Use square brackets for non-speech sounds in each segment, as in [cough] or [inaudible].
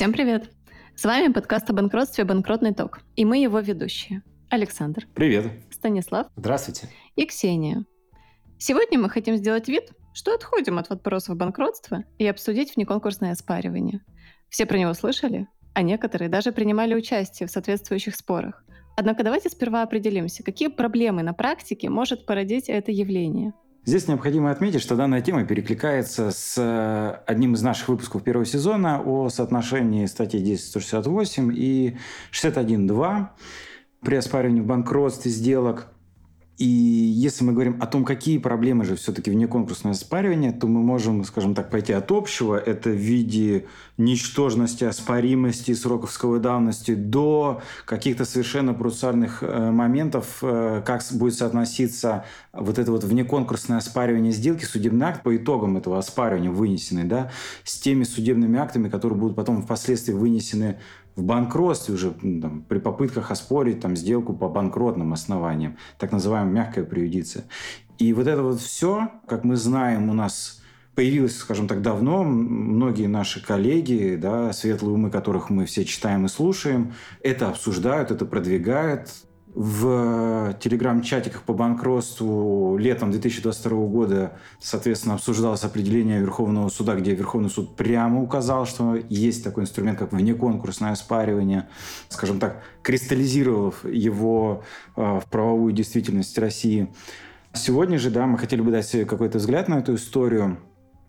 Всем привет! С вами подкаст о банкротстве «Банкротный ток». И мы его ведущие. Александр. Привет. Станислав. Здравствуйте. И Ксения. Сегодня мы хотим сделать вид, что отходим от вопросов банкротства и обсудить внеконкурсное оспаривание. Все про него слышали, а некоторые даже принимали участие в соответствующих спорах. Однако давайте сперва определимся, какие проблемы на практике может породить это явление – Здесь необходимо отметить, что данная тема перекликается с э, одним из наших выпусков первого сезона о соотношении статей 10.168 и 61.2 при оспаривании в банкротстве сделок. И если мы говорим о том, какие проблемы же все-таки вне конкурсное оспаривание, то мы можем, скажем так, пойти от общего. Это в виде ничтожности, оспоримости, сроковской давности до каких-то совершенно процессуальных э, моментов, э, как будет соотноситься вот это вот внеконкурсное оспаривание сделки, судебный акт по итогам этого оспаривания вынесенный, да, с теми судебными актами, которые будут потом впоследствии вынесены в банкротстве уже там, при попытках оспорить там, сделку по банкротным основаниям, так называемая мягкая преюдиция. И вот это вот все, как мы знаем, у нас появилось, скажем так, давно. Многие наши коллеги, да, светлые умы, которых мы все читаем и слушаем, это обсуждают, это продвигают в телеграм-чатиках по банкротству летом 2022 года, соответственно, обсуждалось определение Верховного суда, где Верховный суд прямо указал, что есть такой инструмент, как внеконкурсное оспаривание, скажем так, кристаллизировав его э, в правовую действительность России. Сегодня же, да, мы хотели бы дать какой-то взгляд на эту историю,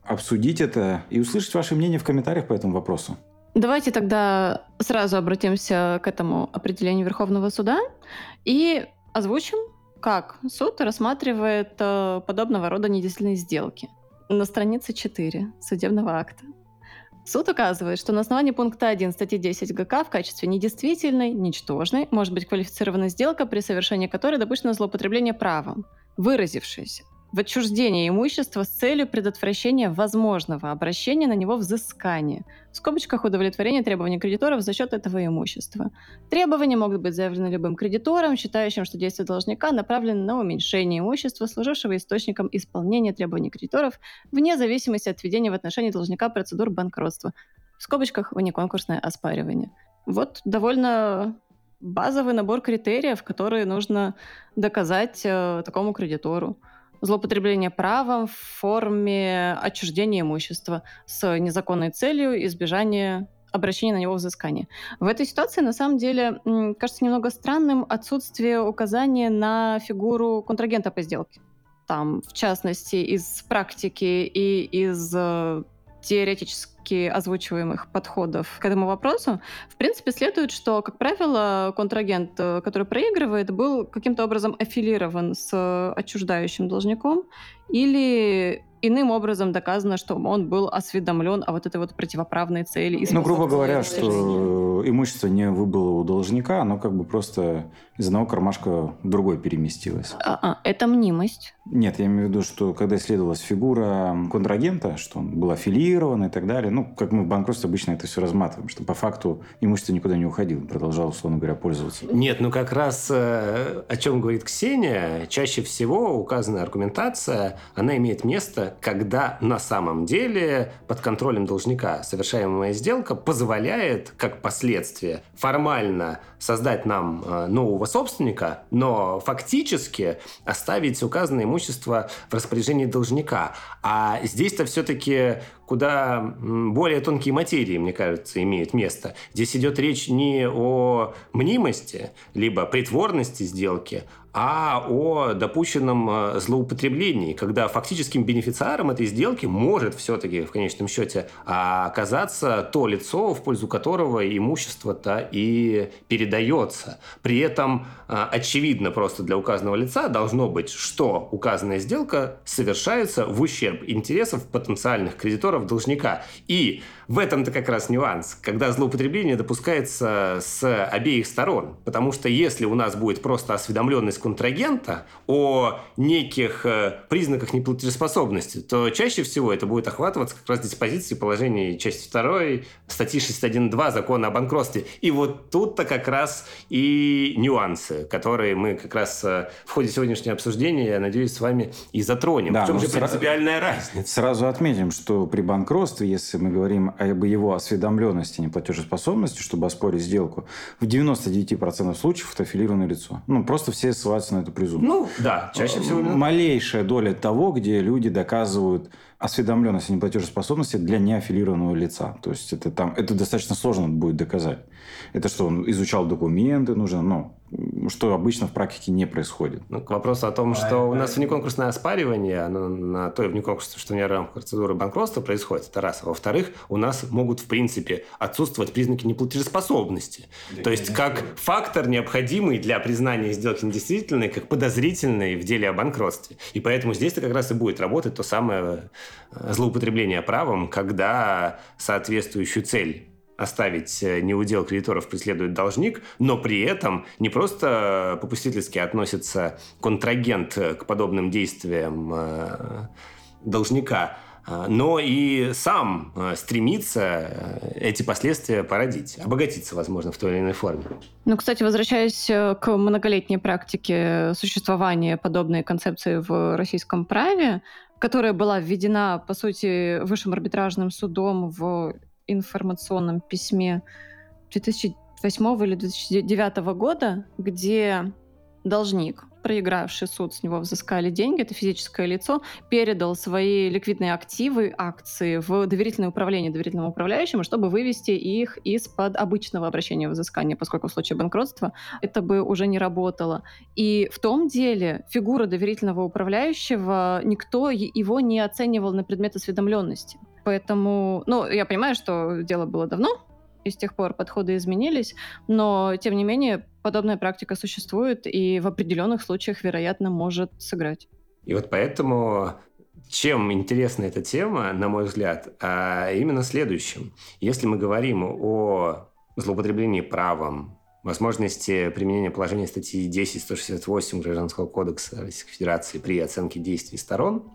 обсудить это и услышать ваше мнение в комментариях по этому вопросу. Давайте тогда сразу обратимся к этому определению Верховного суда и озвучим, как суд рассматривает э, подобного рода недействительные сделки. На странице 4 судебного акта. Суд указывает, что на основании пункта 1 статьи 10 ГК в качестве недействительной, ничтожной может быть квалифицирована сделка, при совершении которой допущено злоупотребление правом, выразившееся в отчуждении имущества с целью предотвращения возможного обращения на него взыскания, в скобочках удовлетворения требований кредиторов за счет этого имущества. Требования могут быть заявлены любым кредитором, считающим, что действия должника направлены на уменьшение имущества, служившего источником исполнения требований кредиторов, вне зависимости от введения в отношении должника процедур банкротства, в скобочках внеконкурсное оспаривание. Вот довольно базовый набор критериев, которые нужно доказать э, такому кредитору злоупотребление правом в форме отчуждения имущества с незаконной целью избежания обращения на него взыскания. В этой ситуации, на самом деле, кажется немного странным отсутствие указания на фигуру контрагента по сделке. Там, в частности, из практики и из э, теоретически озвучиваемых подходов к этому вопросу, в принципе, следует, что, как правило, контрагент, э, который проигрывает, был каким-то образом аффилирован с отчуждающим должником или иным образом доказано, что он был осведомлен о вот этой вот противоправной цели. Ну, грубо говоря, что имущество не выбыло у должника, оно как бы просто из одного кармашка в другой переместилось. А, а, это мнимость. Нет, я имею в виду, что когда исследовалась фигура контрагента, что он был аффилирован и так далее, ну, как мы в банкротстве обычно это все разматываем, что по факту имущество никуда не уходило, продолжал, условно говоря, пользоваться. Нет, ну как раз э, о чем говорит Ксения, чаще всего указанная аргументация, она имеет место, когда на самом деле под контролем должника совершаемая сделка позволяет, как последствие, формально создать нам э, нового собственника, но фактически оставить указанное имущество в распоряжении должника. А здесь-то все-таки куда более тонкие материи, мне кажется, имеют место. Здесь идет речь не о мнимости, либо притворности сделки, а о допущенном э, злоупотреблении, когда фактическим бенефициаром этой сделки может все-таки в конечном счете оказаться то лицо, в пользу которого имущество-то и передается. При этом э, очевидно просто для указанного лица должно быть, что указанная сделка совершается в ущерб интересов потенциальных кредиторов должника. И в этом-то как раз нюанс, когда злоупотребление допускается с обеих сторон. Потому что если у нас будет просто осведомленность контрагента о неких э, признаках неплатежеспособности, то чаще всего это будет охватываться как раз диспозиции положений части 2 статьи 61.2 закона о банкротстве. И вот тут-то как раз и нюансы, которые мы как раз э, в ходе сегодняшнего обсуждения, я надеюсь, с вами и затронем. Да, в чем же принципиальная разница? Сразу отметим, что при банкротстве, если мы говорим об его осведомленности, неплатежеспособности, чтобы оспорить сделку, в 99% случаев это аффилированное лицо. Ну, просто все ссылаются на эту презумпцию. Ну, да, чаще всего. Малейшая доля того, где люди доказывают осведомленность о неплатежеспособности для неаффилированного лица. То есть это, там, это достаточно сложно будет доказать. Это что, он изучал документы, нужно, ну, что обычно в практике не происходит. Ну, к вопросу о том, что у нас внеконкурсное оспаривание, оно на той внеконкурсной, что не рамках процедуры банкротства происходит, это раз. А во-вторых, у нас могут, в принципе, отсутствовать признаки неплатежеспособности. Да, То есть, как фактор, необходимый для признания сделки недействительной, как подозрительной в деле о банкротстве. И поэтому здесь-то как раз и будет работать то самое э, злоупотребление правом, когда соответствующую цель оставить э, неудел кредиторов преследует должник, но при этом не просто попустительски относится контрагент к подобным действиям э, должника, э, но и сам стремится эти последствия породить, обогатиться, возможно, в той или иной форме. Ну, кстати, возвращаясь к многолетней практике существования подобной концепции в российском праве, которая была введена, по сути, высшим арбитражным судом в информационном письме 2008 или 2009 года, где должник, проигравший суд, с него взыскали деньги, это физическое лицо, передал свои ликвидные активы, акции в доверительное управление доверительному управляющему, чтобы вывести их из-под обычного обращения в взыскание, поскольку в случае банкротства это бы уже не работало. И в том деле фигура доверительного управляющего, никто его не оценивал на предмет осведомленности. Поэтому, ну, я понимаю, что дело было давно, и с тех пор подходы изменились, но, тем не менее, подобная практика существует и в определенных случаях, вероятно, может сыграть. И вот поэтому чем интересна эта тема, на мой взгляд, а именно следующим. Если мы говорим о злоупотреблении правом, возможности применения положения статьи 10.168 Гражданского кодекса Российской Федерации при оценке действий сторон,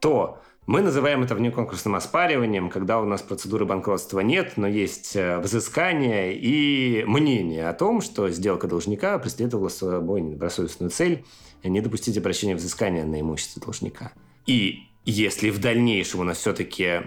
то мы называем это внеконкурсным оспариванием, когда у нас процедуры банкротства нет, но есть э, взыскание и мнение о том, что сделка должника преследовала собой недобросовестную цель не допустить обращения взыскания на имущество должника. И если в дальнейшем у нас все-таки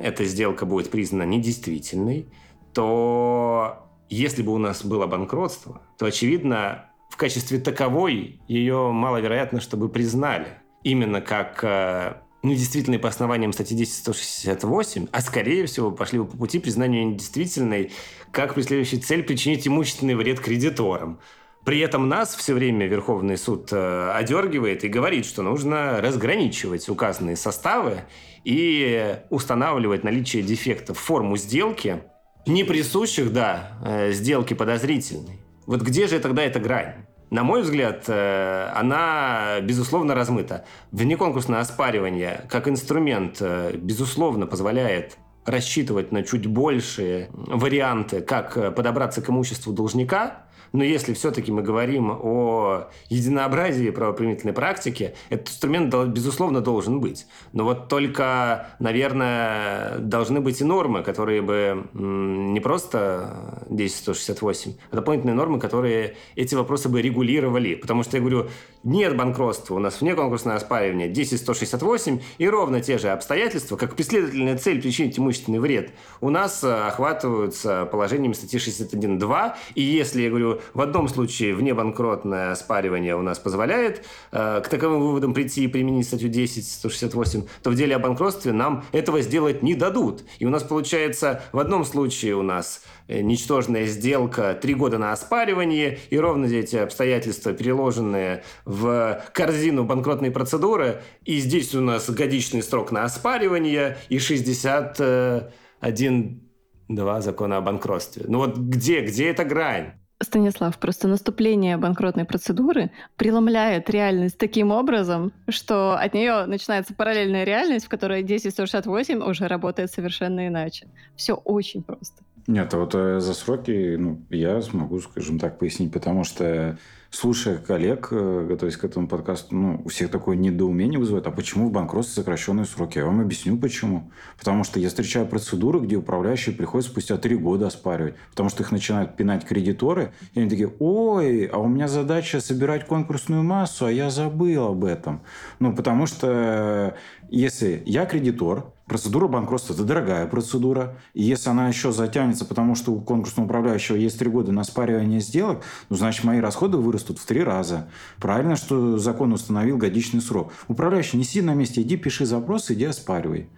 эта сделка будет признана недействительной, то если бы у нас было банкротство, то, очевидно, в качестве таковой ее маловероятно, чтобы признали. Именно как э, недействительной по основаниям статьи 10.168, а скорее всего пошли бы по пути признания недействительной как преследующей цель причинить имущественный вред кредиторам. При этом нас все время Верховный суд э, одергивает и говорит, что нужно разграничивать указанные составы и устанавливать наличие дефектов в форму сделки, не присущих, да, э, сделке подозрительной. Вот где же тогда эта грань? На мой взгляд, э, она, безусловно, размыта. Внеконкурсное оспаривание как инструмент, э, безусловно, позволяет рассчитывать на чуть большие варианты, как подобраться к имуществу должника, но если все-таки мы говорим о единообразии правоприменительной практики, этот инструмент, безусловно, должен быть. Но вот только, наверное, должны быть и нормы, которые бы не просто 10.168, а дополнительные нормы, которые эти вопросы бы регулировали. Потому что я говорю, нет банкротства, у нас вне конкурсное оспаривание 10.168 и ровно те же обстоятельства, как преследовательная цель причинить имущественный вред, у нас э, охватываются положениями статьи 61.2. И если, я говорю, в одном случае внебанкротное оспаривание у нас позволяет э, к таковым выводам прийти и применить статью 10.168, то в деле о банкротстве нам этого сделать не дадут. И у нас получается в одном случае у нас э, ничтожная сделка, три года на оспаривание, и ровно эти обстоятельства, переложенные в корзину банкротной процедуры, и здесь у нас годичный срок на оспаривание и 61 два закона о банкротстве. Ну вот где, где эта грань? Станислав, просто наступление банкротной процедуры преломляет реальность таким образом, что от нее начинается параллельная реальность, в которой 10.168 уже работает совершенно иначе. Все очень просто. Нет, а вот э, за сроки ну, я смогу, скажем так, пояснить, потому что слушая коллег, э, готовясь к этому подкасту, ну, у всех такое недоумение вызывает. А почему в банкротстве сокращенные сроки? Я вам объясню, почему. Потому что я встречаю процедуры, где управляющие приходят спустя три года оспаривать. Потому что их начинают пинать кредиторы. И они такие, ой, а у меня задача собирать конкурсную массу, а я забыл об этом. Ну, потому что если я кредитор, Процедура банкротства – это дорогая процедура. И если она еще затянется, потому что у конкурсного управляющего есть три года на спаривание сделок, ну, значит, мои расходы вырастут в три раза. Правильно, что закон установил годичный срок. Управляющий, не сиди на месте, иди пиши запрос, иди оспаривай.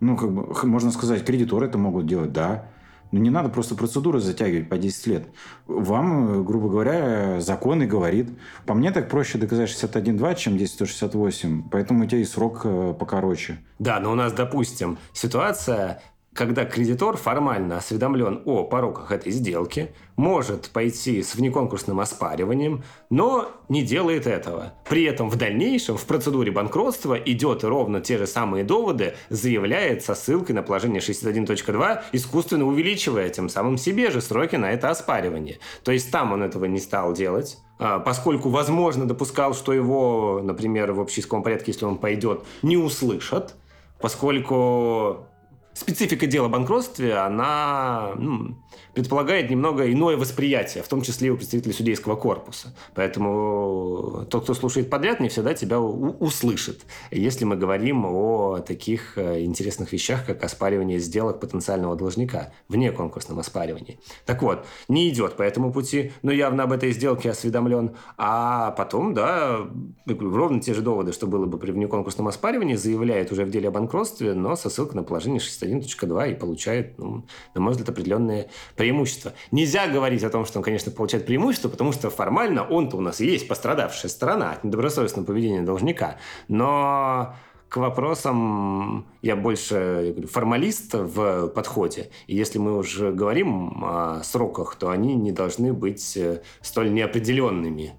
Ну, как бы, можно сказать, кредиторы это могут делать, да. Но не надо просто процедуры затягивать по 10 лет. Вам, грубо говоря, закон и говорит. По мне так проще доказать 61.2, чем 10.168, поэтому у тебя и срок э, покороче. Да, но у нас, допустим, ситуация, когда кредитор формально осведомлен о пороках этой сделки, может пойти с внеконкурсным оспариванием, но не делает этого. При этом в дальнейшем в процедуре банкротства идет ровно те же самые доводы, заявляет со ссылкой на положение 61.2, искусственно увеличивая тем самым себе же сроки на это оспаривание. То есть там он этого не стал делать, а, поскольку, возможно, допускал, что его, например, в общеиском порядке, если он пойдет, не услышат, поскольку специфика дела о банкротстве, она ну, предполагает немного иное восприятие, в том числе и у представителей судейского корпуса. Поэтому тот, кто слушает подряд, не всегда тебя услышит, если мы говорим о таких э, интересных вещах, как оспаривание сделок потенциального должника, вне конкурсном оспаривании. Так вот, не идет по этому пути, но явно об этой сделке осведомлен, а потом, да, ровно те же доводы, что было бы при внеконкурсном оспаривании, заявляет уже в деле о банкротстве, но со ссылкой на положение 61.2 и получает, ну, на мой взгляд, определенные преимущество. Нельзя говорить о том, что он, конечно, получает преимущество, потому что формально он-то у нас есть пострадавшая сторона от недобросовестного поведения должника. Но к вопросам я больше формалист в подходе. И если мы уже говорим о сроках, то они не должны быть э, столь неопределенными.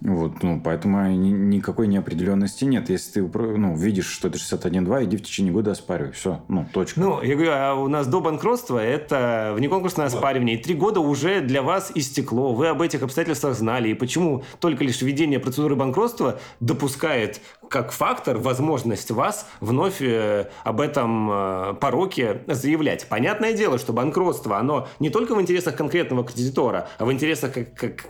Вот, ну, поэтому ни, никакой неопределенности нет. Если ты ну, видишь, что это 61.2, иди в течение года оспаривай. Все, ну, точка. Ну, я говорю, а у нас до банкротства это внеконкурсное оспаривание. И три года уже для вас истекло. Вы об этих обстоятельствах знали. И почему только лишь введение процедуры банкротства допускает как фактор возможность вас вновь э, об этом э, пороке заявлять. Понятное дело, что банкротство, оно не только в интересах конкретного кредитора, а в интересах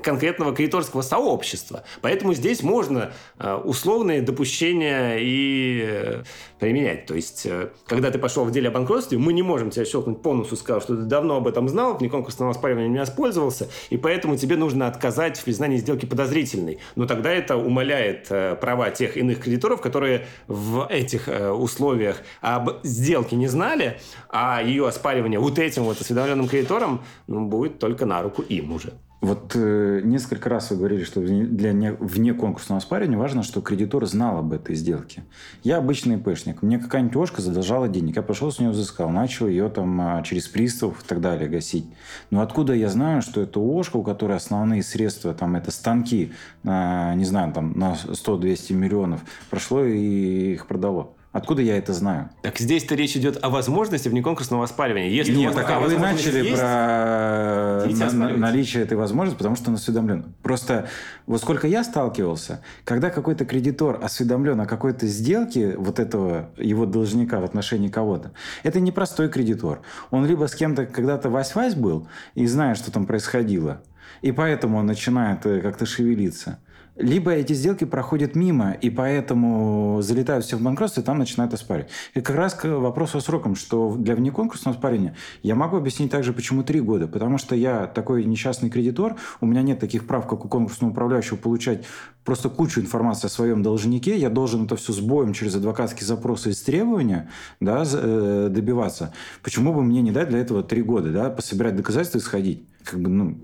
конкретного кредиторского сообщества. Поэтому здесь можно э, условные допущения и применять. То есть, когда ты пошел в деле о банкротстве, мы не можем тебя щелкнуть по носу, сказать, что ты давно об этом знал, в неконкурсном оспаривании не воспользовался, и поэтому тебе нужно отказать в признании сделки подозрительной. Но тогда это умаляет права тех иных кредиторов, кредиторов, которые в этих э, условиях об сделке не знали, а ее оспаривание вот этим вот осведомленным кредиторам ну, будет только на руку им уже. Вот э, несколько раз вы говорили, что для не, вне конкурсного оспаривания важно, что кредитор знал об этой сделке. Я обычный ИПшник. Мне какая-нибудь ошка задолжала денег. Я пошел с нее взыскал, начал ее там а, через пристав и так далее гасить. Но откуда я знаю, что это ошка, у которой основные средства, там, это станки, на, не знаю, там, на 100-200 миллионов, прошло и их продало? Откуда я это знаю? Так здесь-то речь идет о возможности внеконкурсного оспаривания. Если Нет, так а вы начали есть, про на, наличие этой возможности, потому что он осведомлен. Просто вот сколько я сталкивался, когда какой-то кредитор осведомлен о какой-то сделке вот этого его должника в отношении кого-то, это не простой кредитор. Он либо с кем-то когда-то вась-вась был и знает, что там происходило, и поэтому он начинает э, как-то шевелиться – либо эти сделки проходят мимо, и поэтому залетают все в банкротство, и там начинают оспаривать. И как раз к вопросу о сроком, что для внеконкурсного оспарения я могу объяснить также, почему три года. Потому что я такой несчастный кредитор, у меня нет таких прав, как у конкурсного управляющего, получать просто кучу информации о своем должнике, я должен это все с боем через адвокатские запросы и требования да, э, добиваться. Почему бы мне не дать для этого три года, да, пособирать доказательства и сходить? Как бы, ну,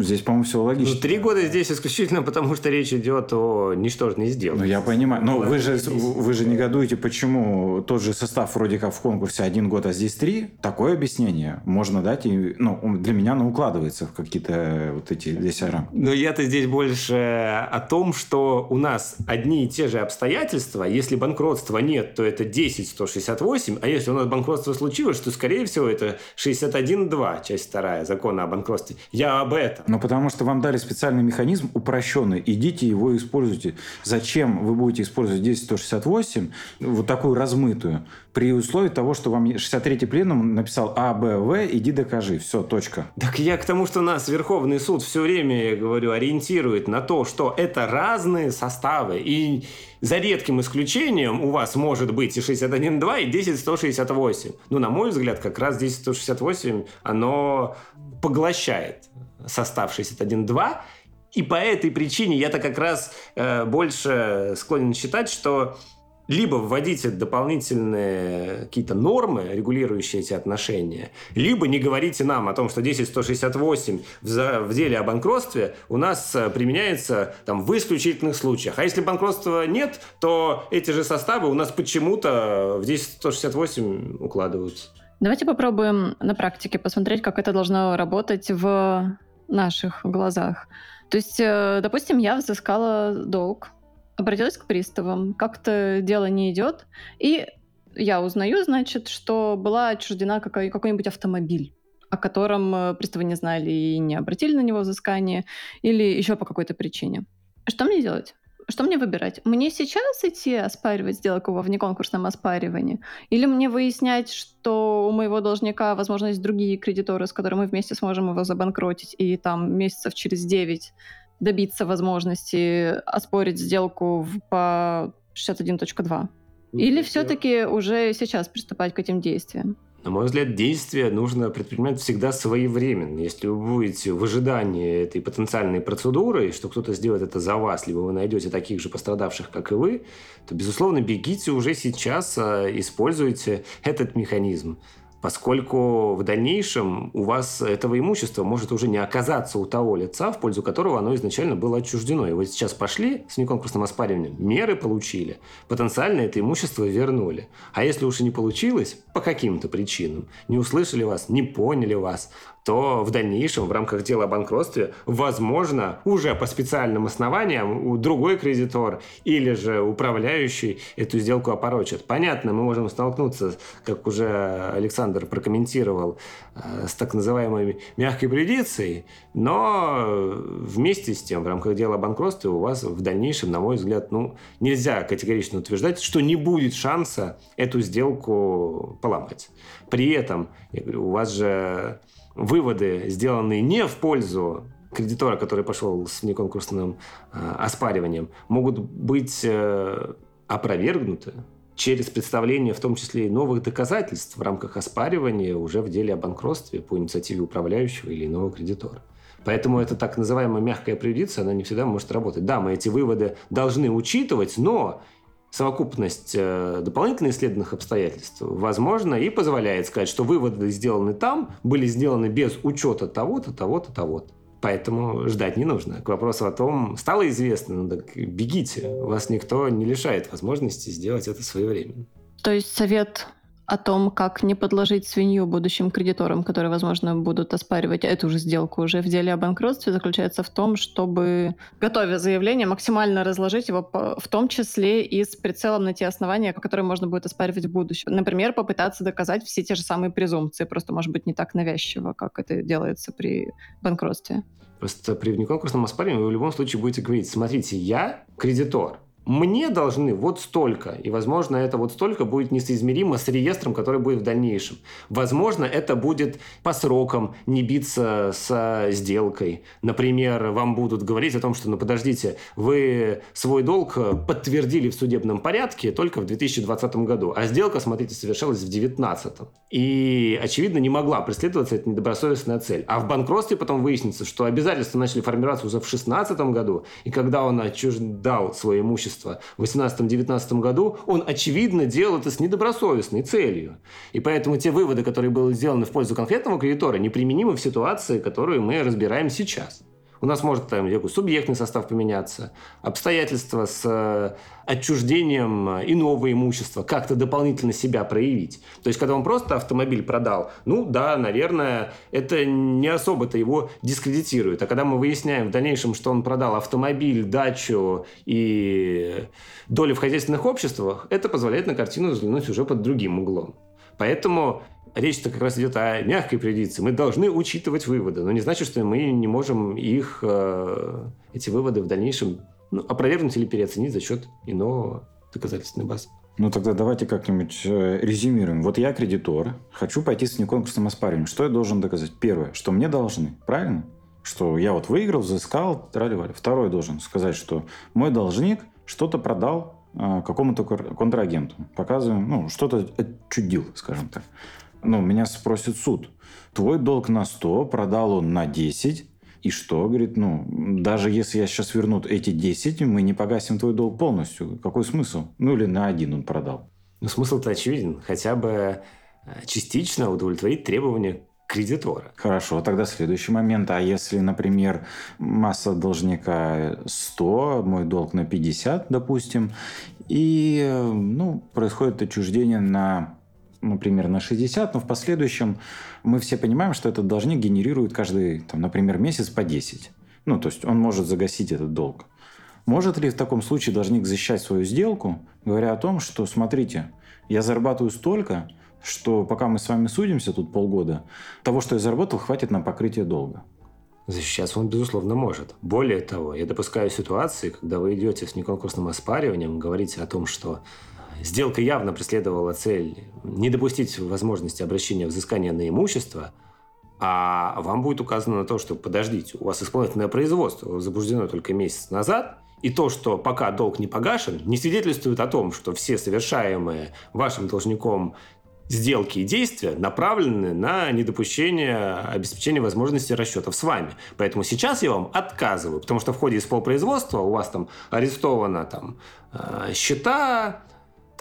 здесь, по-моему, все логично. Ну, три года здесь исключительно потому, что речь идет о ничтожной сделке. Ну, я понимаю. Но вы же, вы же негодуете, почему тот же состав вроде как в конкурсе один год, а здесь три. Такое объяснение можно дать. И, ну, для меня оно укладывается в какие-то вот эти здесь рамки. Но я-то здесь больше о том, что у нас одни и те же обстоятельства. Если банкротства нет, то это 10-168. А если у нас банкротство случилось, то, скорее всего, это 61.2, часть вторая закона о банкротстве банкротстве. Я об этом. но потому что вам дали специальный механизм упрощенный. Идите его используйте. Зачем вы будете использовать 10168, вот такую размытую, при условии того, что вам 63-й пленум написал А, Б, В, иди докажи. Все, точка. Так я к тому, что нас Верховный суд все время, я говорю, ориентирует на то, что это разные составы. И за редким исключением у вас может быть и 61.2, и 10.168. Ну, на мой взгляд, как раз 10.168, оно поглощает состав 61.2, и по этой причине я-то как раз э, больше склонен считать, что либо вводите дополнительные какие-то нормы, регулирующие эти отношения, либо не говорите нам о том, что 10168 в, деле о банкротстве у нас э, применяется там, в исключительных случаях. А если банкротства нет, то эти же составы у нас почему-то в 10168 укладываются. Давайте попробуем на практике посмотреть, как это должно работать в наших глазах. То есть, э, допустим, я взыскала долг обратилась к приставам, как-то дело не идет, и я узнаю, значит, что была отчуждена какой- какой-нибудь автомобиль о котором э, приставы не знали и не обратили на него взыскание, или еще по какой-то причине. Что мне делать? Что мне выбирать? Мне сейчас идти оспаривать сделку во внеконкурсном оспаривании? Или мне выяснять, что у моего должника, возможно, есть другие кредиторы, с которыми мы вместе сможем его забанкротить, и там месяцев через 9 добиться возможности оспорить сделку по 61.2? Или все-таки уже сейчас приступать к этим действиям? На мой взгляд, действия нужно предпринимать всегда своевременно. Если вы будете в ожидании этой потенциальной процедуры, что кто-то сделает это за вас, либо вы найдете таких же пострадавших, как и вы, то, безусловно, бегите уже сейчас, а, используйте этот механизм поскольку в дальнейшем у вас этого имущества может уже не оказаться у того лица, в пользу которого оно изначально было отчуждено. И вы сейчас пошли с неконкурсным оспариванием, меры получили, потенциально это имущество вернули. А если уж и не получилось, по каким-то причинам, не услышали вас, не поняли вас, то в дальнейшем в рамках дела о банкротстве, возможно, уже по специальным основаниям у другой кредитор или же управляющий эту сделку опорочит. Понятно, мы можем столкнуться, как уже Александр прокомментировал, э, с так называемой мягкой предицией, но вместе с тем в рамках дела о банкротстве у вас в дальнейшем, на мой взгляд, ну, нельзя категорично утверждать, что не будет шанса эту сделку поломать. При этом, я говорю, у вас же выводы, сделанные не в пользу кредитора, который пошел с неконкурсным э, оспариванием, могут быть э, опровергнуты через представление в том числе и новых доказательств в рамках оспаривания уже в деле о банкротстве по инициативе управляющего или иного кредитора. Поэтому эта так называемая мягкая предиция, она не всегда может работать. Да, мы эти выводы должны учитывать, но совокупность э, дополнительных исследованных обстоятельств, возможно, и позволяет сказать, что выводы сделаны там, были сделаны без учета того-то, того-то, того-то. Поэтому ждать не нужно. К вопросу о том, стало известно, ну так бегите. Вас никто не лишает возможности сделать это своевременно. То есть совет о том, как не подложить свинью будущим кредиторам, которые, возможно, будут оспаривать эту же сделку уже в деле о банкротстве, заключается в том, чтобы, готовя заявление, максимально разложить его в том числе и с прицелом на те основания, которые можно будет оспаривать в будущем. Например, попытаться доказать все те же самые презумпции, просто, может быть, не так навязчиво, как это делается при банкротстве. Просто при внеконкурсном оспаривании вы в любом случае будете говорить, смотрите, я кредитор, мне должны вот столько, и, возможно, это вот столько будет несоизмеримо с реестром, который будет в дальнейшем. Возможно, это будет по срокам не биться с сделкой. Например, вам будут говорить о том, что, ну, подождите, вы свой долг подтвердили в судебном порядке только в 2020 году, а сделка, смотрите, совершалась в 2019. И, очевидно, не могла преследоваться эта недобросовестная цель. А в банкротстве потом выяснится, что обязательства начали формироваться уже в 2016 году, и когда он отчуждал свое имущество имущества в 18-19 году, он, очевидно, делал это с недобросовестной целью. И поэтому те выводы, которые были сделаны в пользу конкретного кредитора, неприменимы в ситуации, которую мы разбираем сейчас. У нас может там субъектный состав поменяться, обстоятельства с э, отчуждением иного имущества, как-то дополнительно себя проявить. То есть, когда он просто автомобиль продал, ну да, наверное, это не особо-то его дискредитирует. А когда мы выясняем в дальнейшем, что он продал автомобиль, дачу и долю в хозяйственных обществах, это позволяет на картину взглянуть уже под другим углом. Поэтому речь-то как раз идет о мягкой предикции. Мы должны учитывать выводы, но не значит, что мы не можем их, э, эти выводы в дальнейшем ну, опровергнуть или переоценить за счет иного доказательственной базы. Ну тогда давайте как-нибудь э, резюмируем. Вот я кредитор, хочу пойти с неконкурсным оспариванием. Что я должен доказать? Первое, что мне должны, правильно? Что я вот выиграл, взыскал, трали-вали. Второе должен сказать, что мой должник что-то продал э, какому-то контрагенту. Показываем, ну, что-то отчудил, скажем так. Ну, меня спросит суд. Твой долг на 100, продал он на 10, и что? Говорит, ну, даже если я сейчас верну эти 10, мы не погасим твой долг полностью. Какой смысл? Ну, или на один он продал. Ну, смысл-то очевиден. Хотя бы э, частично удовлетворить требования кредитора. Хорошо, тогда следующий момент. А если, например, масса должника 100, мой долг на 50, допустим, и ну, происходит отчуждение на например, на 60, но в последующем мы все понимаем, что этот должник генерирует каждый, там, например, месяц по 10. Ну, то есть он может загасить этот долг. Может ли в таком случае должник защищать свою сделку, говоря о том, что, смотрите, я зарабатываю столько, что пока мы с вами судимся тут полгода, того, что я заработал, хватит на покрытие долга? Защищаться он, безусловно, может. Более того, я допускаю ситуации, когда вы идете с неконкурсным оспариванием, говорите о том, что Сделка явно преследовала цель не допустить возможности обращения взыскания на имущество, а вам будет указано на то, что подождите, у вас исполнительное производство возбуждено только месяц назад, и то, что пока долг не погашен, не свидетельствует о том, что все совершаемые вашим должником сделки и действия направлены на недопущение обеспечения возможности расчетов с вами. Поэтому сейчас я вам отказываю, потому что в ходе исполнопроизводства у вас там арестовано там, э, счета,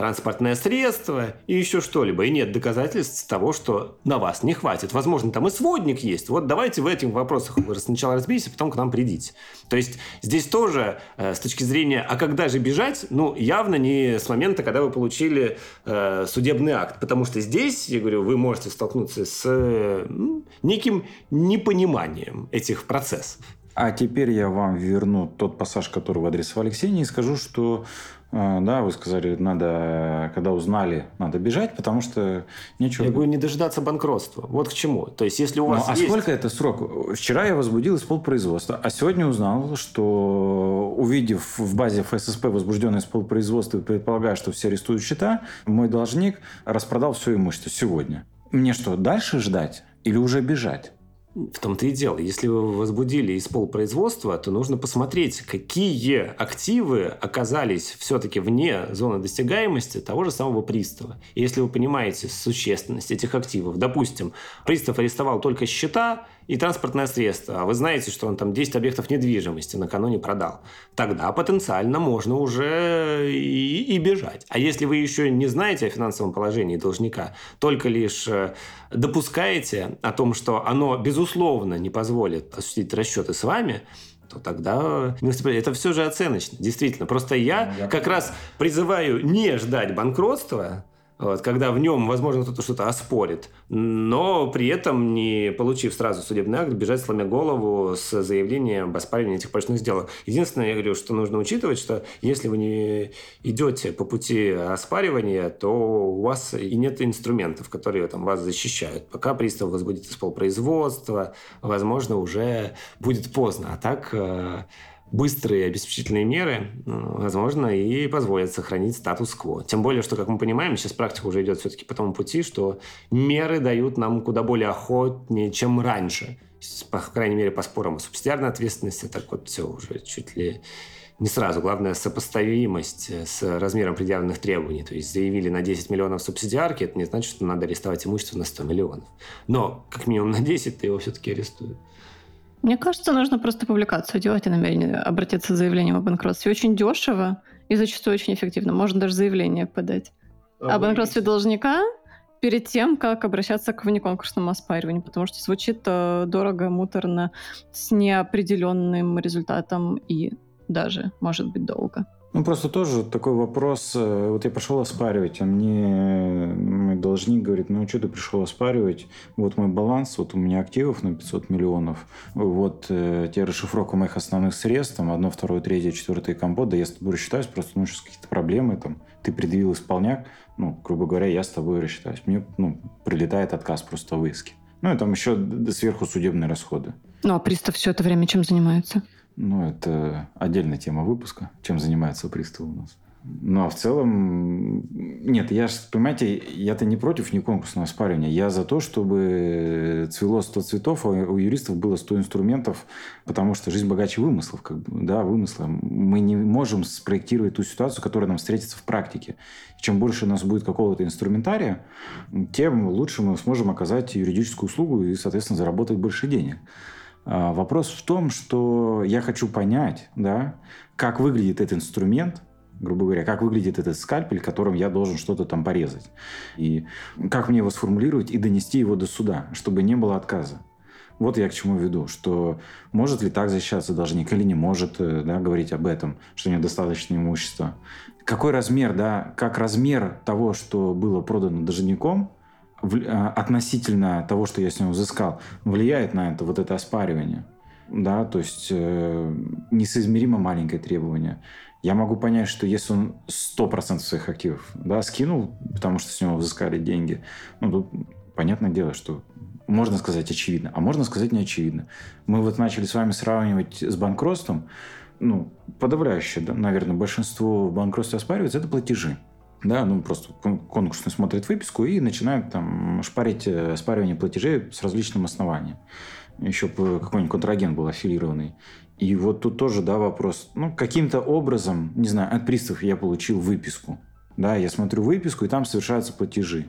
транспортное средство и еще что-либо. И нет доказательств того, что на вас не хватит. Возможно, там и сводник есть. Вот давайте в этих вопросах вы сначала разберитесь, а потом к нам придите. То есть здесь тоже э, с точки зрения, а когда же бежать, ну, явно не с момента, когда вы получили э, судебный акт. Потому что здесь, я говорю, вы можете столкнуться с э, неким непониманием этих процессов. А теперь я вам верну тот пассаж, который вы адресовали Ксении, и скажу, что да, вы сказали, надо, когда узнали, надо бежать, потому что нечего... Я говорю, не дожидаться банкротства. Вот к чему. То есть, если у вас ну, есть... А сколько это срок? Вчера я возбудил исполпроизводство, а сегодня узнал, что, увидев в базе ФССП возбужденное исполпроизводство и предполагая, что все арестуют счета, мой должник распродал все имущество сегодня. Мне что, дальше ждать или уже бежать? В том-то и дело. Если вы возбудили из полпроизводства, то нужно посмотреть, какие активы оказались все-таки вне зоны достигаемости того же самого пристава. И если вы понимаете существенность этих активов, допустим, пристав арестовал только счета и транспортное средство, а вы знаете, что он там 10 объектов недвижимости накануне продал, тогда потенциально можно уже и, и бежать. А если вы еще не знаете о финансовом положении должника, только лишь э, допускаете о том, что оно, безусловно, не позволит осуществить расчеты с вами, то тогда это все же оценочно, действительно. Просто я, ну, я как раз призываю не ждать банкротства, вот, когда в нем, возможно, кто-то что-то оспорит, но при этом не получив сразу судебный акт, бежать сломя голову с заявлением об оспаривании этих прочных сделок. Единственное, я говорю, что нужно учитывать, что если вы не идете по пути оспаривания, то у вас и нет инструментов, которые там, вас защищают. Пока пристав возбудит исполпроизводство, возможно, уже будет поздно. А так э, быстрые обеспечительные меры, ну, возможно, и позволят сохранить статус-кво. Тем более, что, как мы понимаем, сейчас практика уже идет все-таки по тому пути, что меры дают нам куда более охотнее, чем раньше. По крайней мере, по спорам о субсидиарной ответственности, так вот все уже чуть ли не сразу. Главное, сопоставимость с размером предъявленных требований. То есть заявили на 10 миллионов субсидиарки, это не значит, что надо арестовать имущество на 100 миллионов. Но как минимум на 10 ты его все-таки арестуют. Мне кажется, нужно просто публикацию делать и намерение обратиться с заявлением о банкротстве. Очень дешево и зачастую очень эффективно. Можно даже заявление подать а о банкротстве должника перед тем, как обращаться к внеконкурсному оспариванию, потому что звучит э, дорого, муторно, с неопределенным результатом и даже, может быть, долго. Ну, просто тоже такой вопрос. Э, вот я пошел оспаривать, а мне мой должник говорит, ну, что ты пришел оспаривать? Вот мой баланс, вот у меня активов на 500 миллионов, вот э, тебе расшифровка моих основных средств, там, одно, второе, третье, четвертое компот, да я с тобой рассчитаюсь, просто, ну, сейчас какие-то проблемы, там, ты предъявил исполняк, ну, грубо говоря, я с тобой рассчитаюсь. Мне, ну, прилетает отказ просто в иске. Ну, и там еще сверху судебные расходы. Ну, а пристав все это время чем занимается? Ну, это отдельная тема выпуска, чем занимается пристав у нас. Ну, а в целом... Нет, я же, понимаете, я-то не против неконкурсного оспаривания. Я за то, чтобы цвело 100 цветов, а у юристов было 100 инструментов, потому что жизнь богаче вымыслов, как бы, да, вымысла. Мы не можем спроектировать ту ситуацию, которая нам встретится в практике. Чем больше у нас будет какого-то инструментария, тем лучше мы сможем оказать юридическую услугу и, соответственно, заработать больше денег. А, вопрос в том, что я хочу понять, да, как выглядит этот инструмент, грубо говоря, как выглядит этот скальпель, которым я должен что-то там порезать. И как мне его сформулировать и донести его до суда, чтобы не было отказа. Вот я к чему веду, что может ли так защищаться должник или не может э, да, говорить об этом, что у него достаточно имущества. Какой размер, да, как размер того, что было продано должником, относительно того, что я с него взыскал, влияет на это вот это оспаривание. Да, то есть э, несоизмеримо маленькое требование. Я могу понять, что если он 100% своих активов да, скинул, потому что с него взыскали деньги, ну, тут понятное дело, что можно сказать очевидно, а можно сказать не очевидно. Мы вот начали с вами сравнивать с банкротством. Ну, подавляющее, да, наверное, большинство в банкротстве оспаривается, это платежи. Да, ну просто конкурсно смотрит выписку и начинает там шпарить э, спаривание платежей с различным основанием. Еще какой-нибудь контрагент был аффилированный. И вот тут тоже, да, вопрос. Ну, каким-то образом, не знаю, от приставов я получил выписку. Да, я смотрю выписку, и там совершаются платежи.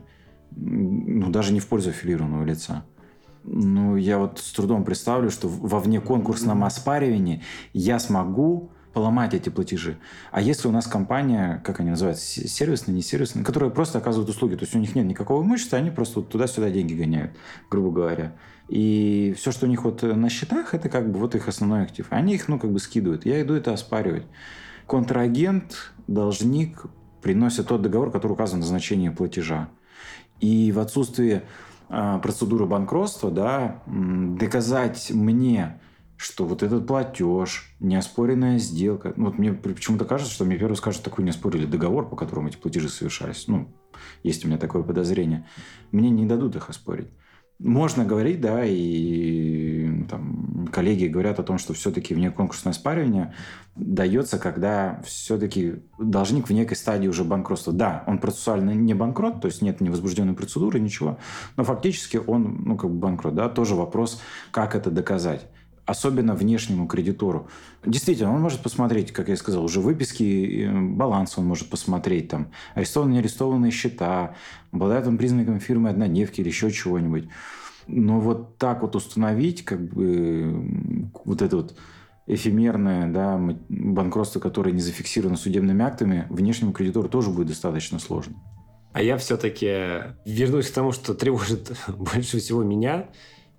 Ну, даже не в пользу аффилированного лица. Ну, я вот с трудом представлю, что во внеконкурсном оспаривании я смогу поломать эти платежи. А если у нас компания, как они называются, сервисная, не сервисная, которая просто оказывает услуги, то есть у них нет никакого имущества, они просто вот туда-сюда деньги гоняют, грубо говоря. И все, что у них вот на счетах, это как бы вот их основной актив. Они их, ну, как бы скидывают. Я иду это оспаривать. Контрагент, должник приносит тот договор, который указан на значение платежа. И в отсутствие э, процедуры банкротства, да, доказать мне, что вот этот платеж, неоспоренная сделка. Ну, вот мне почему-то кажется, что мне первый скажут, такой не оспорили договор, по которому эти платежи совершались. Ну, есть у меня такое подозрение. Мне не дадут их оспорить. Можно говорить, да, и там, коллеги говорят о том, что все-таки внеконкурсное спаривание дается, когда все-таки должник в некой стадии уже банкротства. Да, он процессуально не банкрот, то есть нет невозбужденной процедуры, ничего, но фактически он, ну, как бы банкрот, да, тоже вопрос, как это доказать особенно внешнему кредитору. Действительно, он может посмотреть, как я сказал, уже выписки, э, баланс он может посмотреть, там, арестованные, арестованные счета, обладает он признаком фирмы однодневки или еще чего-нибудь. Но вот так вот установить, как бы, вот это вот эфемерное да, банкротство, которое не зафиксировано судебными актами, внешнему кредитору тоже будет достаточно сложно. А я все-таки вернусь к тому, что тревожит [laughs] больше всего меня.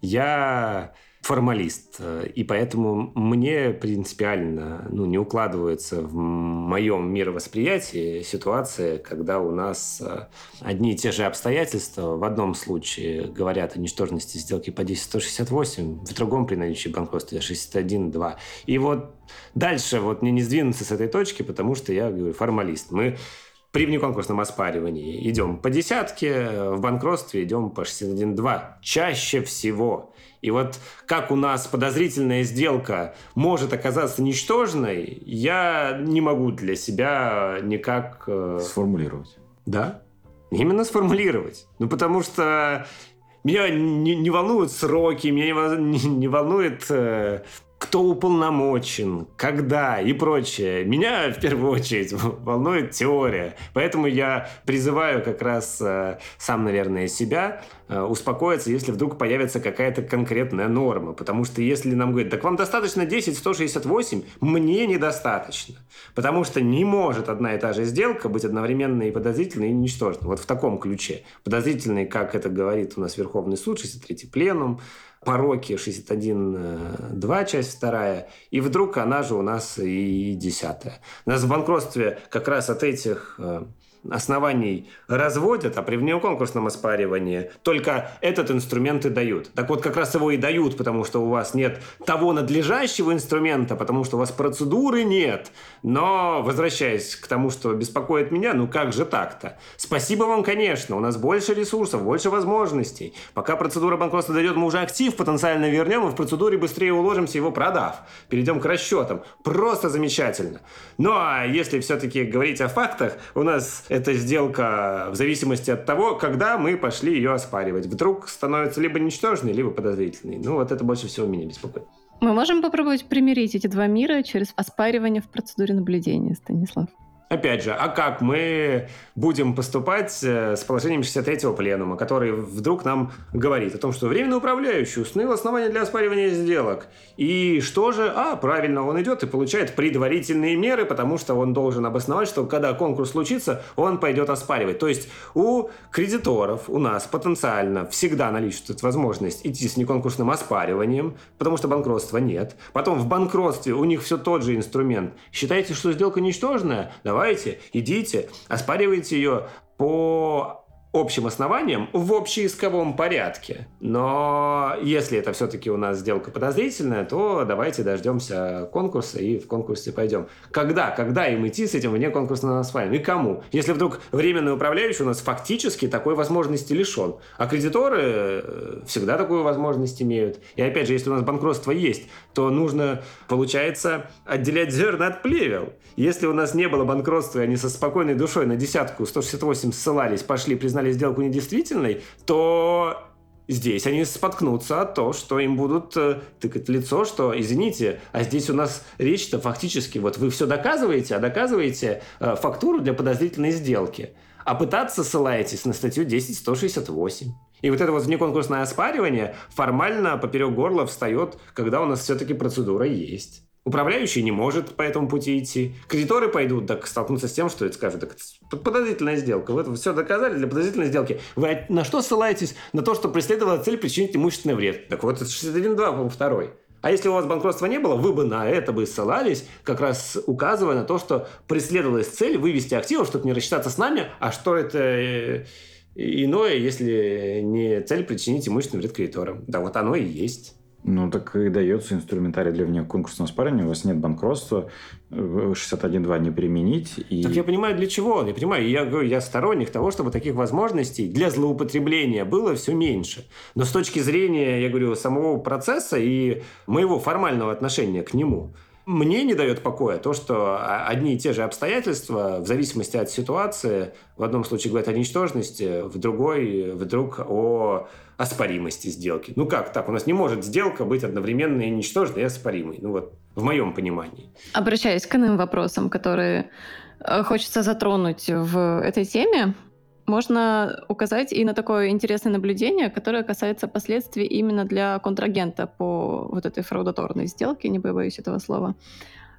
Я формалист, и поэтому мне принципиально ну, не укладывается в моем мировосприятии ситуация, когда у нас э, одни и те же обстоятельства в одном случае говорят о ничтожности сделки по 10.168, в другом при наличии банкротства 61.2. И вот дальше вот мне не сдвинуться с этой точки, потому что я говорю формалист. Мы при внеконкурсном оспаривании идем по десятке, в банкротстве идем по 61.2. Чаще всего. И вот как у нас подозрительная сделка может оказаться ничтожной, я не могу для себя никак... Э... Сформулировать. Да, именно сформулировать. Ну, потому что меня не, не волнуют сроки, меня не, не, не волнует э, кто уполномочен, когда и прочее. Меня в первую очередь волнует теория. Поэтому я призываю как раз э, сам, наверное, себя э, успокоиться, если вдруг появится какая-то конкретная норма. Потому что если нам говорят, так вам достаточно 10, 168, мне недостаточно. Потому что не может одна и та же сделка быть одновременно и подозрительной, и ничтожной. Вот в таком ключе. Подозрительной, как это говорит у нас Верховный суд, 63-й пленум, пороки 61.2, часть вторая, и вдруг она же у нас и десятая. Нас в банкротстве как раз от этих э, оснований разводят, а при внеконкурсном оспаривании только этот инструмент и дают. Так вот, как раз его и дают, потому что у вас нет того надлежащего инструмента, потому что у вас процедуры нет. Но, возвращаясь к тому, что беспокоит меня, ну как же так-то? Спасибо вам, конечно, у нас больше ресурсов, больше возможностей. Пока процедура банкротства дойдет, мы уже актив потенциально вернем и в процедуре быстрее уложимся, его продав. Перейдем к расчетам. Просто замечательно. Ну а если все-таки говорить о фактах, у нас эта сделка в зависимости от того, когда мы пошли ее оспаривать. Вдруг становится либо ничтожной, либо подозрительной. Ну, вот это больше всего меня беспокоит. Мы можем попробовать примирить эти два мира через оспаривание в процедуре наблюдения, Станислав? Опять же, а как мы будем поступать э, с положением 63-го пленума, который вдруг нам говорит о том, что временный управляющий установил основания для оспаривания сделок. И что же? А, правильно, он идет и получает предварительные меры, потому что он должен обосновать, что когда конкурс случится, он пойдет оспаривать. То есть у кредиторов, у нас потенциально всегда наличествует возможность идти с неконкурсным оспариванием, потому что банкротства нет. Потом в банкротстве у них все тот же инструмент. Считаете, что сделка ничтожная? Давай давайте, идите, оспаривайте ее по общим основаниям в общеисковом порядке. Но если это все-таки у нас сделка подозрительная, то давайте дождемся конкурса и в конкурсе пойдем. Когда? Когда им идти с этим вне конкурсного названия? И кому? Если вдруг временный управляющий у нас фактически такой возможности лишен. А кредиторы э, всегда такую возможность имеют. И опять же, если у нас банкротство есть, то нужно, получается, отделять зерна от плевел. Если у нас не было банкротства, и они со спокойной душой на десятку 168 ссылались, пошли, признали признали сделку недействительной, то здесь они споткнутся от того, что им будут э, тыкать лицо, что, извините, а здесь у нас речь-то фактически, вот вы все доказываете, а доказываете э, фактуру для подозрительной сделки, а пытаться ссылаетесь на статью 10.168. И вот это вот внеконкурсное оспаривание формально поперек горла встает, когда у нас все-таки процедура есть. Управляющий не может по этому пути идти. Кредиторы пойдут, так столкнутся с тем, что это скажут, так подозрительная сделка. Вы это все доказали для подозрительной сделки. Вы на что ссылаетесь? На то, что преследовала цель причинить имущественный вред. Так вот, это 61.2, по-моему, второй. А если у вас банкротства не было, вы бы на это бы ссылались, как раз указывая на то, что преследовалась цель вывести активы, чтобы не рассчитаться с нами, а что это э, иное, если не цель причинить имущественный вред кредиторам. Да вот оно и есть. Ну, так и дается инструментарий для внеконкурсного спаривания. У вас нет банкротства, 61.2 не применить. И... Так я понимаю, для чего он. Я понимаю, я говорю, я сторонник того, чтобы таких возможностей для злоупотребления было все меньше. Но с точки зрения, я говорю, самого процесса и моего формального отношения к нему, мне не дает покоя то, что одни и те же обстоятельства, в зависимости от ситуации, в одном случае говорят о ничтожности, в другой вдруг о оспоримости сделки. Ну как так? У нас не может сделка быть одновременно и ничтожной, и оспоримой. Ну вот в моем понимании. Обращаясь к иным вопросам, которые э, хочется затронуть в этой теме, можно указать и на такое интересное наблюдение, которое касается последствий именно для контрагента по вот этой фраудаторной сделке, не побоюсь этого слова.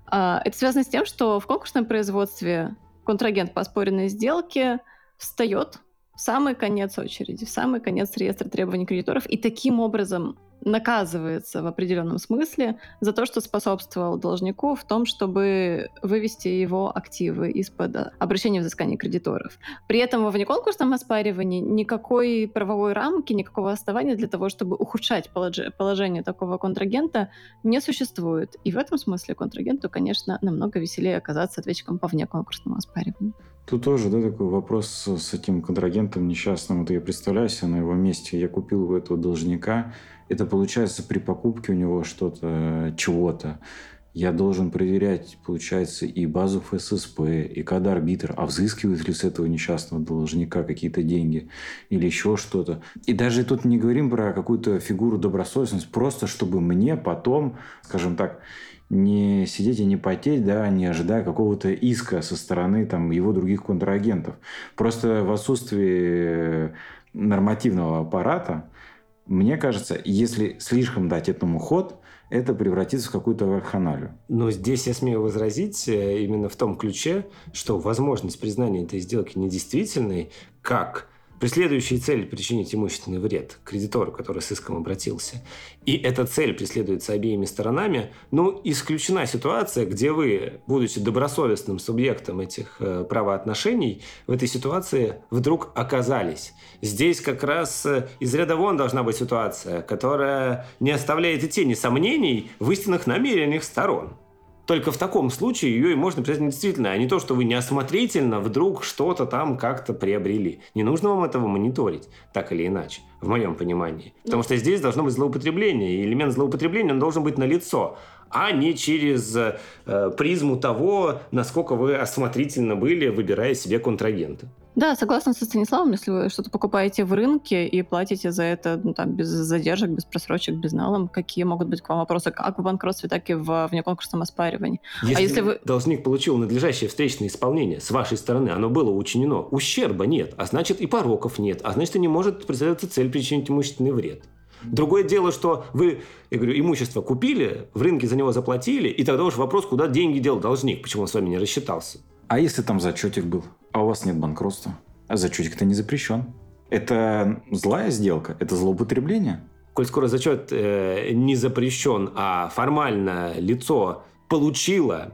А, это связано с тем, что в конкурсном производстве контрагент по оспоренной сделке встает в самый конец очереди, в самый конец реестра требований кредиторов, и таким образом наказывается в определенном смысле за то, что способствовал должнику в том, чтобы вывести его активы из-под обращения взыскания кредиторов. При этом во внеконкурсном оспаривании никакой правовой рамки, никакого основания для того, чтобы ухудшать положение такого контрагента, не существует. И в этом смысле контрагенту, конечно, намного веселее оказаться ответчиком по внеконкурсному оспариванию. Тут тоже, да, такой вопрос с этим контрагентом несчастным. Вот я представляю себе на его месте, я купил у этого должника, это получается при покупке у него что-то, чего-то. Я должен проверять, получается, и базу ФССП, и кад-арбитр, а взыскивают ли с этого несчастного должника какие-то деньги или еще что-то. И даже тут не говорим про какую-то фигуру добросовестности, просто чтобы мне потом, скажем так, не сидеть и не потеть, да, не ожидая какого-то иска со стороны там, его других контрагентов. Просто в отсутствии нормативного аппарата мне кажется, если слишком дать этому ход, это превратится в какую-то вакханалию. Но здесь я смею возразить э, именно в том ключе, что возможность признания этой сделки недействительной как преследующие цель причинить имущественный вред кредитору, который с иском обратился, и эта цель преследуется обеими сторонами, ну, исключена ситуация, где вы, будучи добросовестным субъектом этих э, правоотношений, в этой ситуации вдруг оказались. Здесь как раз э, из ряда вон должна быть ситуация, которая не оставляет и тени сомнений в истинных намерениях сторон. Только в таком случае ее и можно признать действительно, а не то, что вы неосмотрительно вдруг что-то там как-то приобрели. Не нужно вам этого мониторить, так или иначе, в моем понимании. Потому что здесь должно быть злоупотребление, и элемент злоупотребления он должен быть налицо а не через э, призму того, насколько вы осмотрительно были, выбирая себе контрагента. Да, согласна со Станиславом, если вы что-то покупаете в рынке и платите за это ну, там, без задержек, без просрочек, без налом, какие могут быть к вам вопросы как в банкротстве, так и в внеконкурсном оспаривании. Если, а если вы... должник получил надлежащее встречное исполнение с вашей стороны, оно было учинено, ущерба нет, а значит и пороков нет, а значит и не может преследоваться цель причинить имущественный вред. Другое дело, что вы, я говорю, имущество купили, в рынке за него заплатили, и тогда уж вопрос, куда деньги дел должник, почему он с вами не рассчитался. А если там зачетик был, а у вас нет банкротства? А зачетик-то не запрещен. Это злая сделка, это злоупотребление. Коль скоро зачет э, не запрещен, а формально лицо получило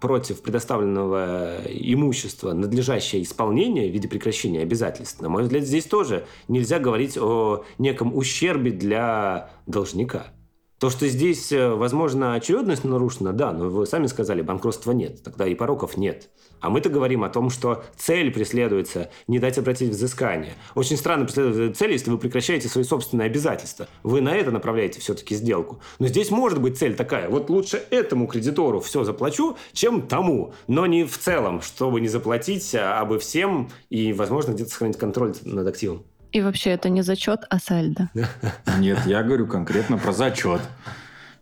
против предоставленного имущества надлежащее исполнение в виде прекращения обязательств, на мой взгляд, здесь тоже нельзя говорить о неком ущербе для должника. То, что здесь, э, возможно, очередность нарушена, да, но вы сами сказали, банкротства нет, тогда и пороков нет. А мы-то говорим о том, что цель преследуется не дать обратить взыскание. Очень странно преследовать цель, если вы прекращаете свои собственные обязательства. Вы на это направляете все-таки сделку. Но здесь может быть цель такая. Вот лучше этому кредитору все заплачу, чем тому. Но не в целом, чтобы не заплатить, а бы всем и, возможно, где-то сохранить контроль над активом. И вообще это не зачет, а сальдо. [laughs] Нет, я говорю конкретно про зачет.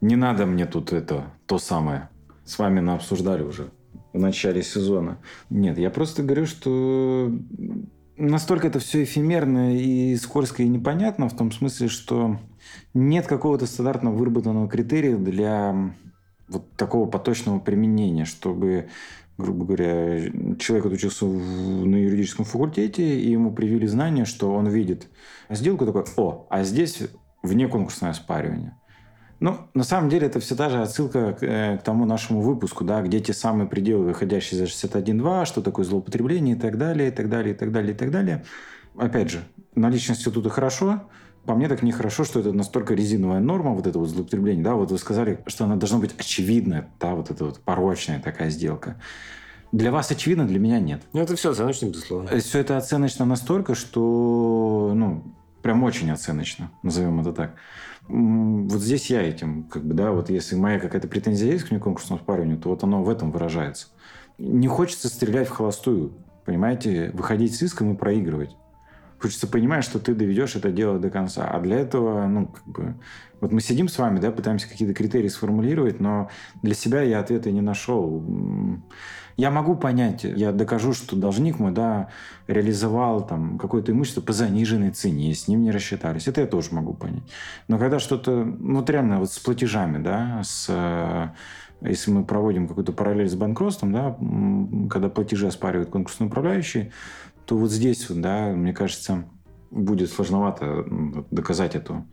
Не надо мне тут это, то самое. С вами на обсуждали уже в начале сезона. Нет, я просто говорю, что настолько это все эфемерно и скользко и непонятно в том смысле, что нет какого-то стандартно выработанного критерия для вот такого поточного применения, чтобы грубо говоря, человек отучился в, на юридическом факультете, и ему привили знания, что он видит сделку такой, о, а здесь вне конкурсное оспаривание. Ну, на самом деле, это все та же отсылка к, э, к тому нашему выпуску, да, где те самые пределы, выходящие за 61.2, что такое злоупотребление и так далее, и так далее, и так далее, и так далее. Опять же, наличность института хорошо, по мне так нехорошо, что это настолько резиновая норма, вот это вот злоупотребление, да, вот вы сказали, что она должна быть очевидная, да, вот эта вот порочная такая сделка. Для вас очевидно, для меня нет. Ну, это все оценочно, безусловно. Э, все это оценочно настолько, что, ну, прям очень оценочно, назовем это так. Вот здесь я этим, как бы, да, вот если моя какая-то претензия есть к неконкурсному спариванию, то вот оно в этом выражается. Не хочется стрелять в холостую, понимаете, выходить с иском и проигрывать. Хочется понимать, что ты доведешь это дело до конца. А для этого, ну, как бы... Вот мы сидим с вами, да, пытаемся какие-то критерии сформулировать, но для себя я ответа не нашел. Я могу понять, я докажу, что должник мой, да, реализовал там какое-то имущество по заниженной цене, с ним не рассчитались. Это я тоже могу понять. Но когда что-то, ну, вот реально вот с платежами, да, с э, если мы проводим какую-то параллель с банкротством, да, когда платежи оспаривают конкурсные управляющие, то вот здесь, да, мне кажется, будет сложновато доказать эту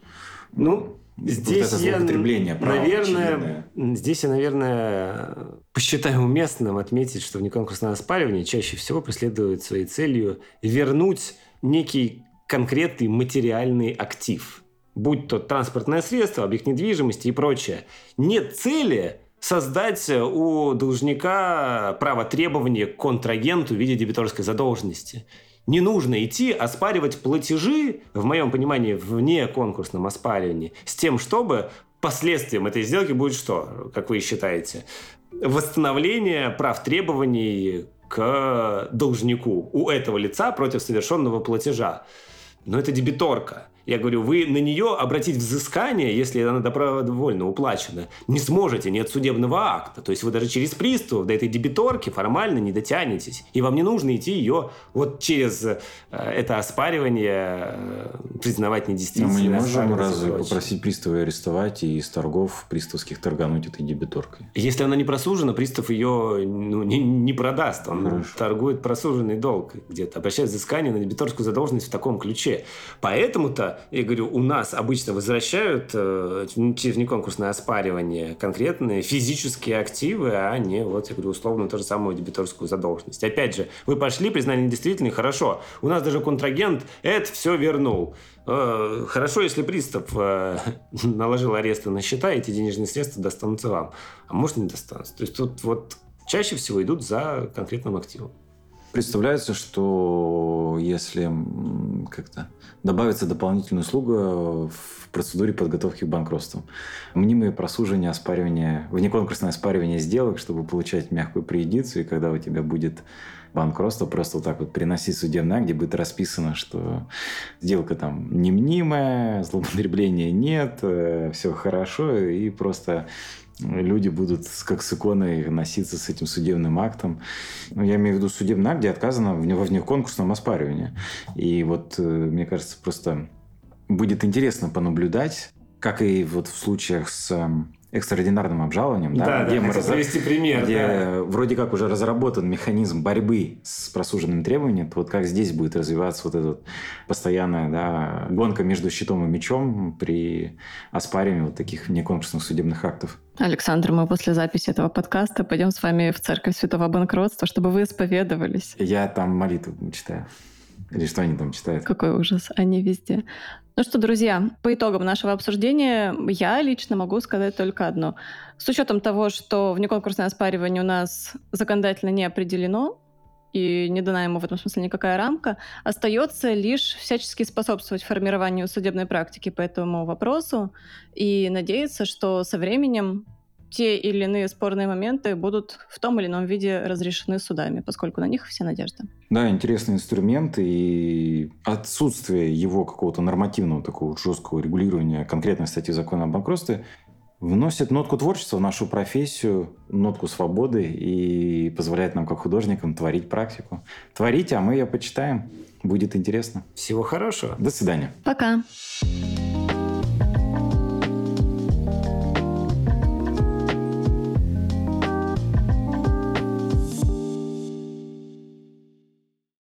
ну, Здесь вот я, наверное, здесь я, наверное, посчитаю уместным отметить, что внеконкурсное оспаривание чаще всего преследует своей целью вернуть некий конкретный материальный актив, будь то транспортное средство, объект недвижимости и прочее. Нет цели создать у должника право требования к контрагенту в виде дебиторской задолженности не нужно идти оспаривать платежи, в моем понимании, вне конкурсном оспаривании, с тем, чтобы последствием этой сделки будет что, как вы считаете? Восстановление прав требований к должнику у этого лица против совершенного платежа. Но это дебиторка. Я говорю, вы на нее обратить взыскание, если она добровольно уплачена, не сможете, нет судебного акта. То есть вы даже через пристав до этой дебиторки формально не дотянетесь. И вам не нужно идти ее вот через э, это оспаривание э, признавать недействительной. Но мы не можем разве попросить пристава арестовать и из торгов приставских торгануть этой дебиторкой? Если она не просужена, пристав ее ну, не, не продаст. Он Хорошо. торгует просуженный долг где-то. Обращает взыскание на дебиторскую задолженность в таком ключе. Поэтому-то я говорю, у нас обычно возвращают э, через неконкурсное оспаривание конкретные физические активы, а не, вот, я говорю, условно, ту же самую дебиторскую задолженность. Опять же, вы пошли, признали недействительной, хорошо. У нас даже контрагент это все вернул. Э, хорошо, если пристав э, [laughs] наложил аресты на счета, эти денежные средства достанутся вам. А может, не достанутся. То есть тут вот чаще всего идут за конкретным активом. Представляется, что если как-то добавится дополнительная услуга в процедуре подготовки к банкротству. Мнимые просуживания, оспаривания, внеконкурсное оспаривание сделок, чтобы получать мягкую преедицию, и когда у тебя будет банкротство, просто вот так вот приносить судебный акт, где будет расписано, что сделка там не мнимая, злоупотребления нет, э, все хорошо, и просто люди будут как с иконой носиться с этим судебным актом. Ну, я имею в виду судебный акт, где отказано в него в конкурсном оспаривании. И вот, э, мне кажется, просто будет интересно понаблюдать, как и вот в случаях с экстраординарным обжалованием, да, да, где да, мы раз... пример, где да. вроде как уже разработан механизм борьбы с просуженными требованиями, то вот как здесь будет развиваться вот эта постоянная да, гонка между щитом и мечом при оспаривании вот таких неконкурсных судебных актов. Александр, мы после записи этого подкаста пойдем с вами в церковь Святого Банкротства, чтобы вы исповедовались. Я там молитву читаю. Или что они там читают? Какой ужас, они везде. Ну что, друзья, по итогам нашего обсуждения я лично могу сказать только одно. С учетом того, что внеконкурсное оспаривание у нас законодательно не определено, и не дана ему в этом смысле никакая рамка, остается лишь всячески способствовать формированию судебной практики по этому вопросу и надеяться, что со временем те или иные спорные моменты будут в том или ином виде разрешены судами, поскольку на них вся надежда. Да, интересный инструмент, и отсутствие его какого-то нормативного такого жесткого регулирования конкретной статьи закона о банкротстве вносит нотку творчества в нашу профессию, нотку свободы и позволяет нам, как художникам, творить практику. Творите, а мы ее почитаем. Будет интересно. Всего хорошего. До свидания. Пока. Пока.